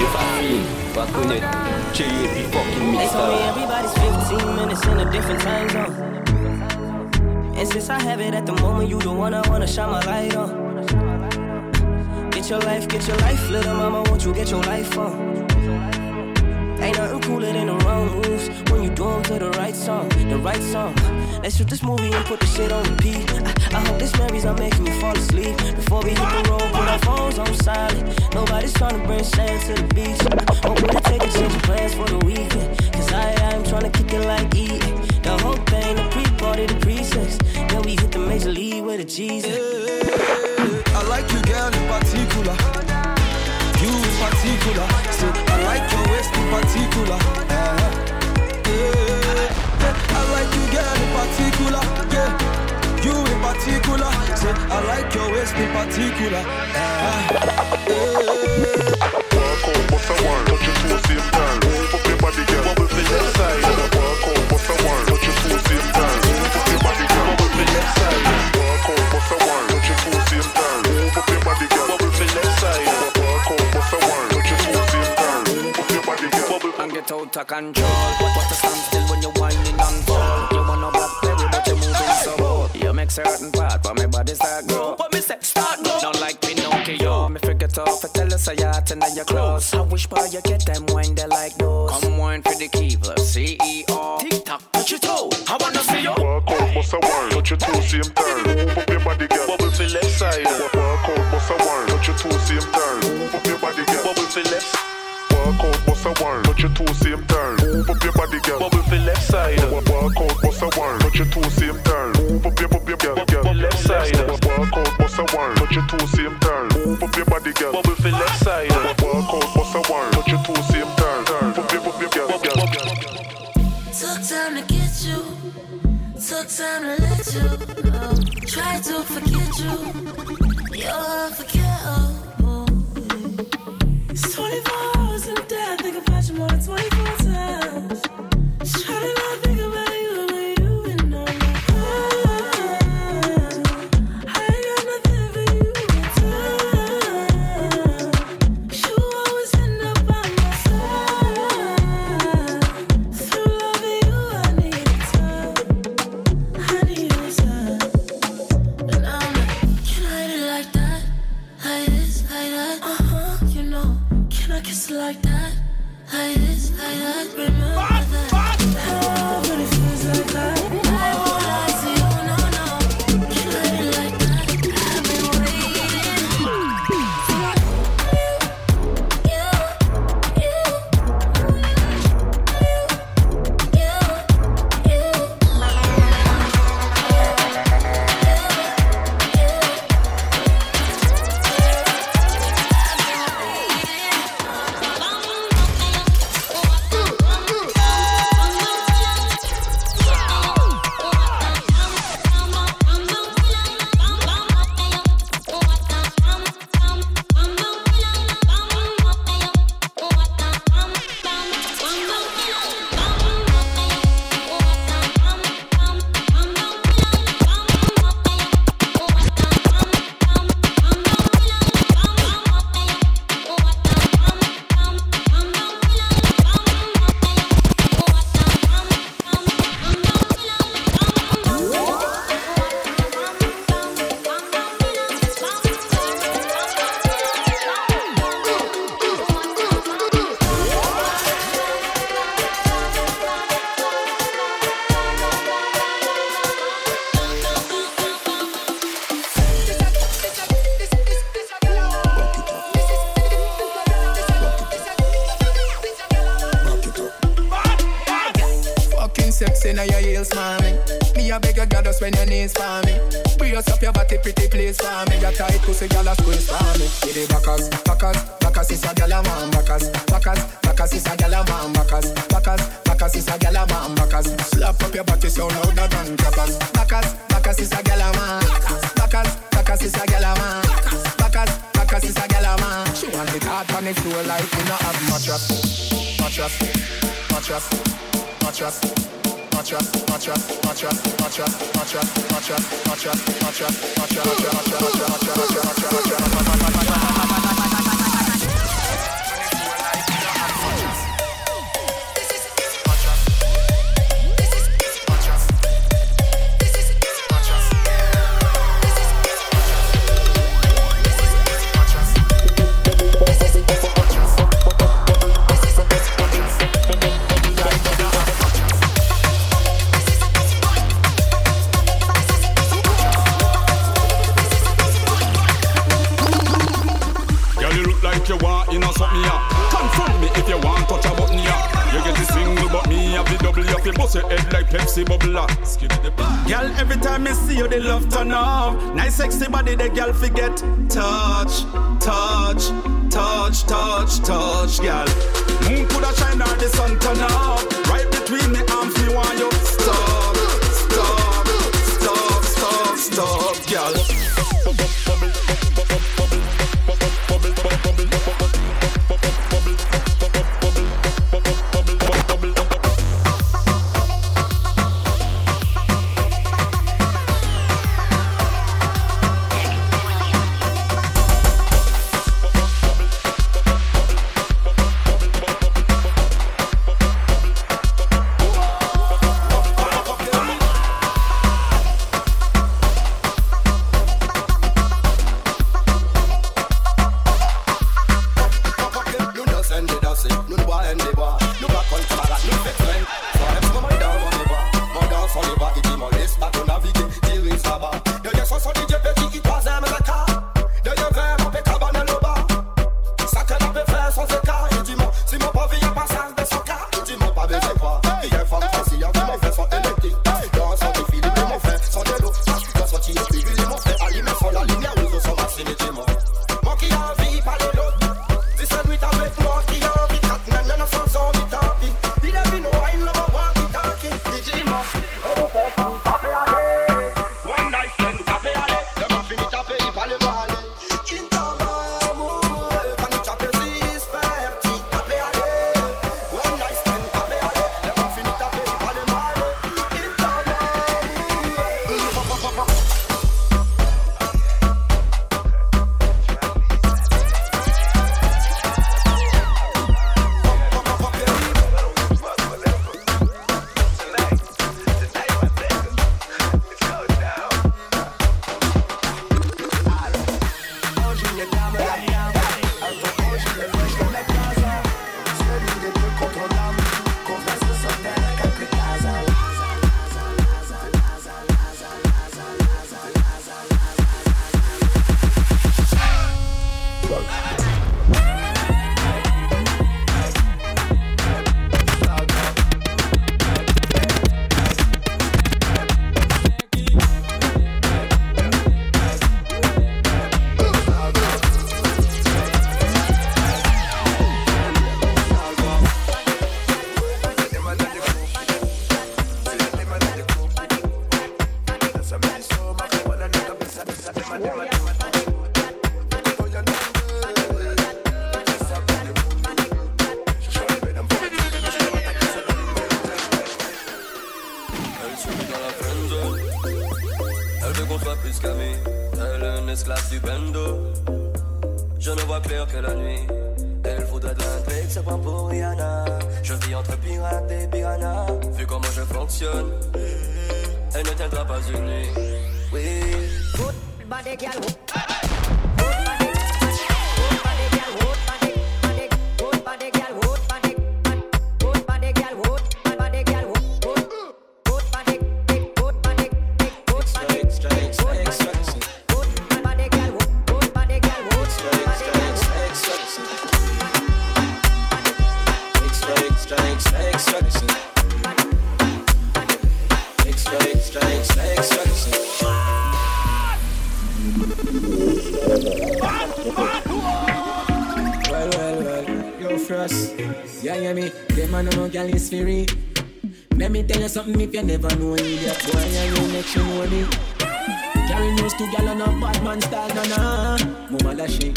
DJ Fafi, va connaître Cherry puis fucking They told me everybody's 15 minutes in a different time zone. And since I have it at the moment, you the one I wanna shine my light on. Get your life, get your life, little mama, won't you get your life on? Ain't nothing cooler than the wrong moves when you do do 'em to the right song, the right song. Let's shoot this movie and put the shit on repeat. I, I hope this memories are making me fall asleep. Before we hit the road, put our phones on silent. Nobody's trying to bring sand to the beach. Hope we'll take a change of plans for the weekend. Cause I, I'm trying to kick it like eating. The whole thing, the pre-party, the pre-sex. Then we hit the major league with a Jesus. I like you, girl, in particular. You in particular. So I like your waist in particular. Uh-huh. Yeah. Yeah. I like you, girl, in particular. Yeah. You in particular. So I like your waist in particular. Uh-huh. Yeah. Out of control. What what a stand still when you're whining and fall. You wanna blackberry but you're moving so bold. You make certain part but my body start grow. What me say start grow. Don't like Pinocchio. Me forget off. I tell us I yacht and your close. I wish boy you get them wine they like those. Come wine for the keeper, CEO. Tick tock, touch your toe. I wanna see you. Walk out, bust a wine, touch your toes, same time. Move up your body, girl. Bubble to left side. Walk out, bust a wine, touch your toes, same time. Move up your body, girl. Bubble to left. Walk out, bust a wine, touch your toes, same time. Move up your body, girl. Bubble to left side. Walk out, bust a wine, touch your toes, Backers is girl a man. She want it hard on the floor like we not have mattress, mattress, mattress, mattress. Mattress, mattress, mattress, mattress, mattress, mattress, mattress, mattress, mattress, mattress, mattress, mattress, mattress, mattress, mattress, mattress, Love turn up. Nice sexy body, the girl forget. Touch, touch, touch, touch, touch, girl. Moon coulda shine or the sun turn up. Right between the arms, me want you stop, stop, stop, stop, stop, girl. Esclave du bendo. Je ne vois clair que la nuit. Elle voudrait de l'intrigue, c'est pas pour Rihanna. Je vis entre pirates et piranhas. Vu comment je fonctionne, elle ne tiendra pas une nuit. Oui. body girl. Yo, Frost. Yeah, me? Them man no girl is free. Let me tell you something if you never know me. That boy, yeah, you make you know me. Carry news to gal on a bad man style, na na. Mama da she.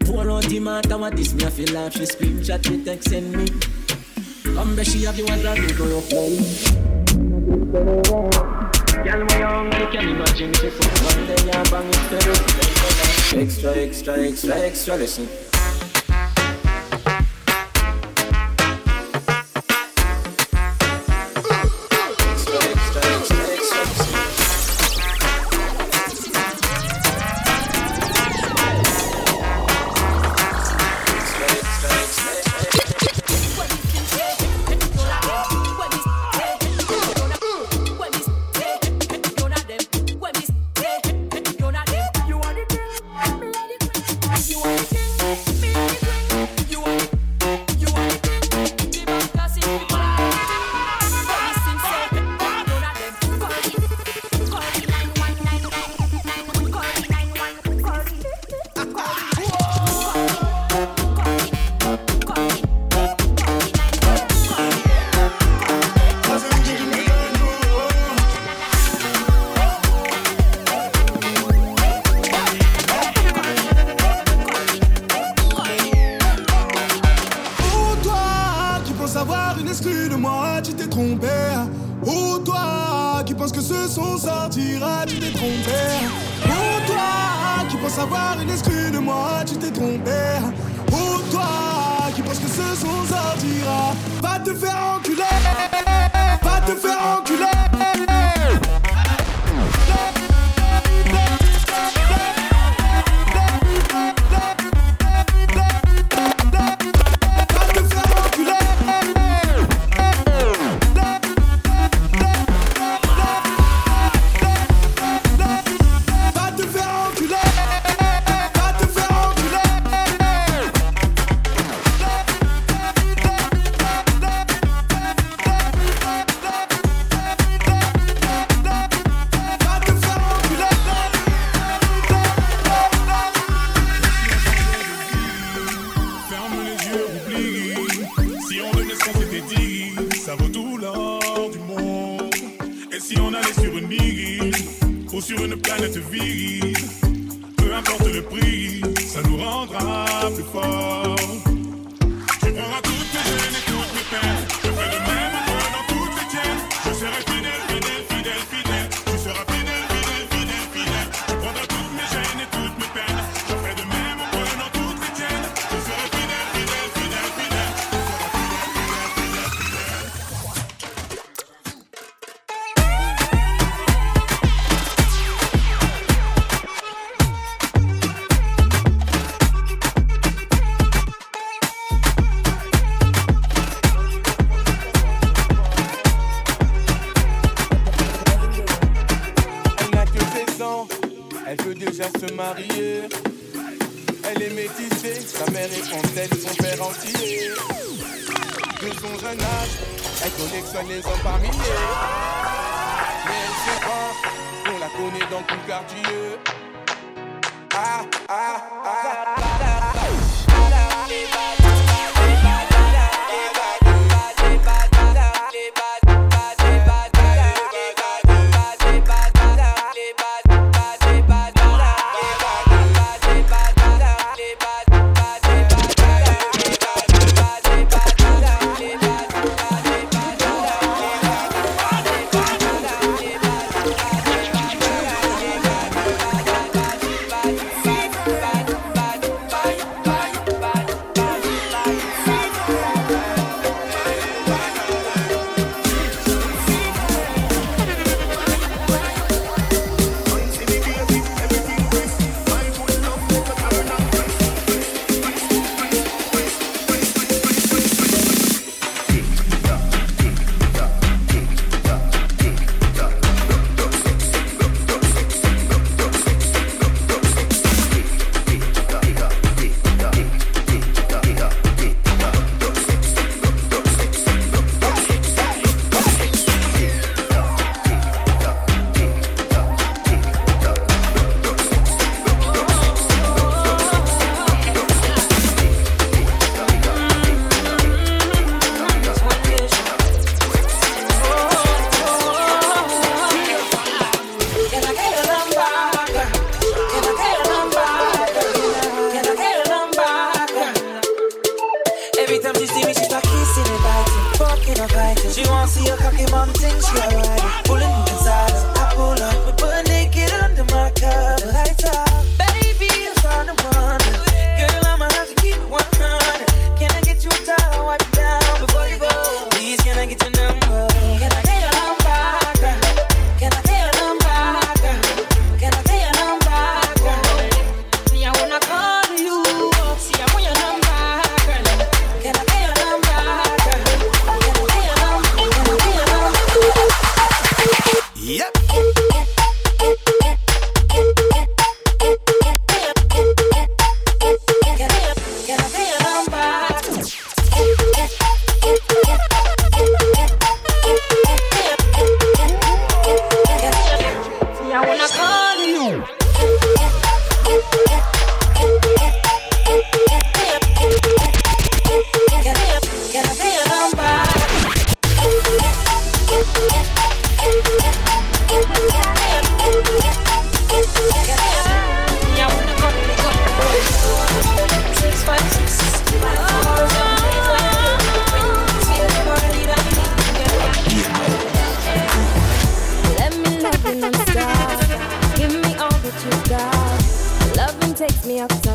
Pour out the matter what this me I feel laugh. She scream, chat me, text send me. Come back, she have you drive me go up Girl, my young, you can imagine she put one day and bang it through. Extra, extra, extra, extra, listen. takes me up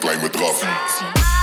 blame het love.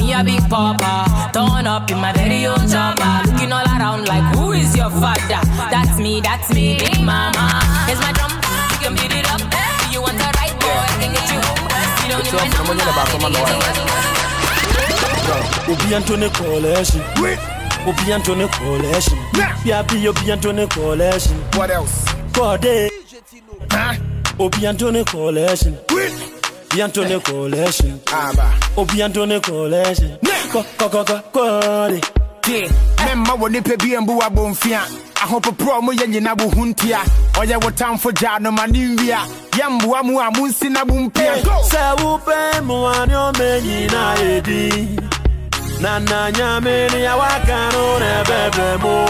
me a big papa. turn up in my very own chopper. Looking all around like, who is your father? That's me, that's me, big mama. Here's my drum, you can beat it up. If you want the right boy, I can get you home. You don't need my number. Obi Antone Collection. Obi Antone Collection. Biabi Obi Antone Collection. What else? Kode. Huh? Obi Antone Collection. bientôt ne collège. Ah, oh bientôt ne collège. Kokokokore. Même ma woni pe bien bo abonfia. Ahopo pro mo ye nyina bo huntia. Oye wo tamfo ja no maniwia. Yamboa mu amunsi na bumpia. Se wo pe mo ani o menyina edi. Na na nyame ni awaka no ne bebe mo.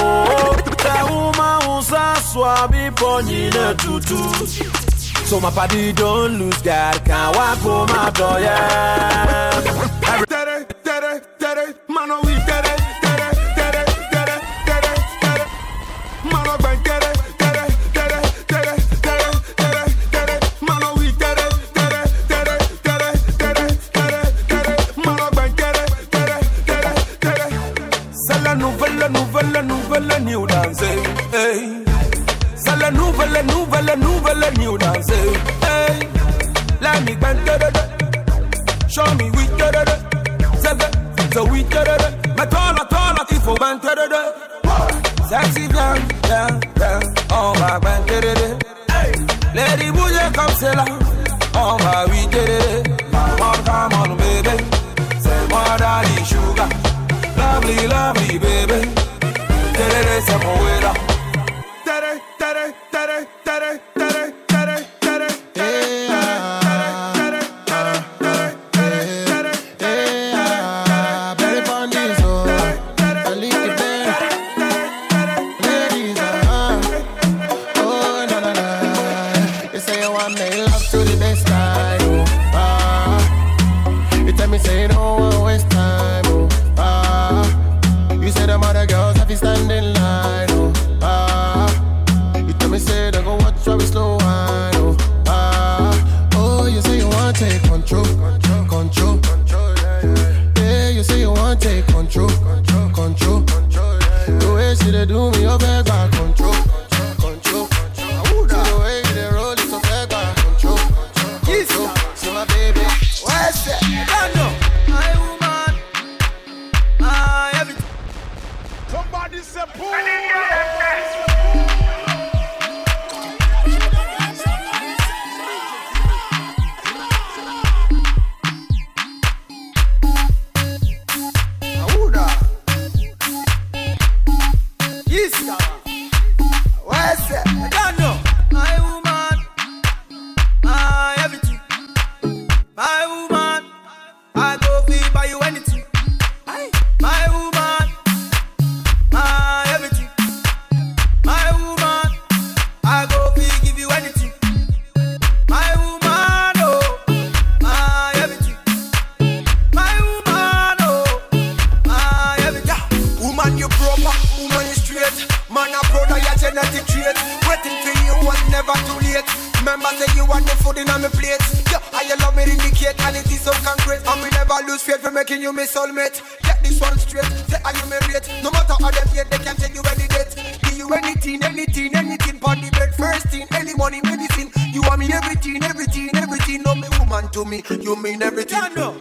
Se wo ma usa swabi ponyina tutu. So my body don't lose God, can't walk home, my boy, yeah. to me, you mean everything.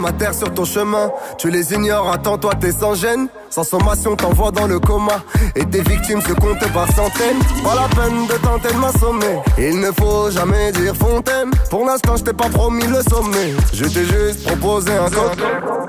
Ma terre sur ton chemin. Tu les ignores, attends-toi, t'es sans gêne. Sans sommation, t'envoie dans le coma. Et tes victimes se comptent par centaines. Pas la peine de tenter de m'assommer. Il ne faut jamais dire fontaine. Pour l'instant, je t'ai pas promis le sommet. Je t'ai juste proposé un cocktail.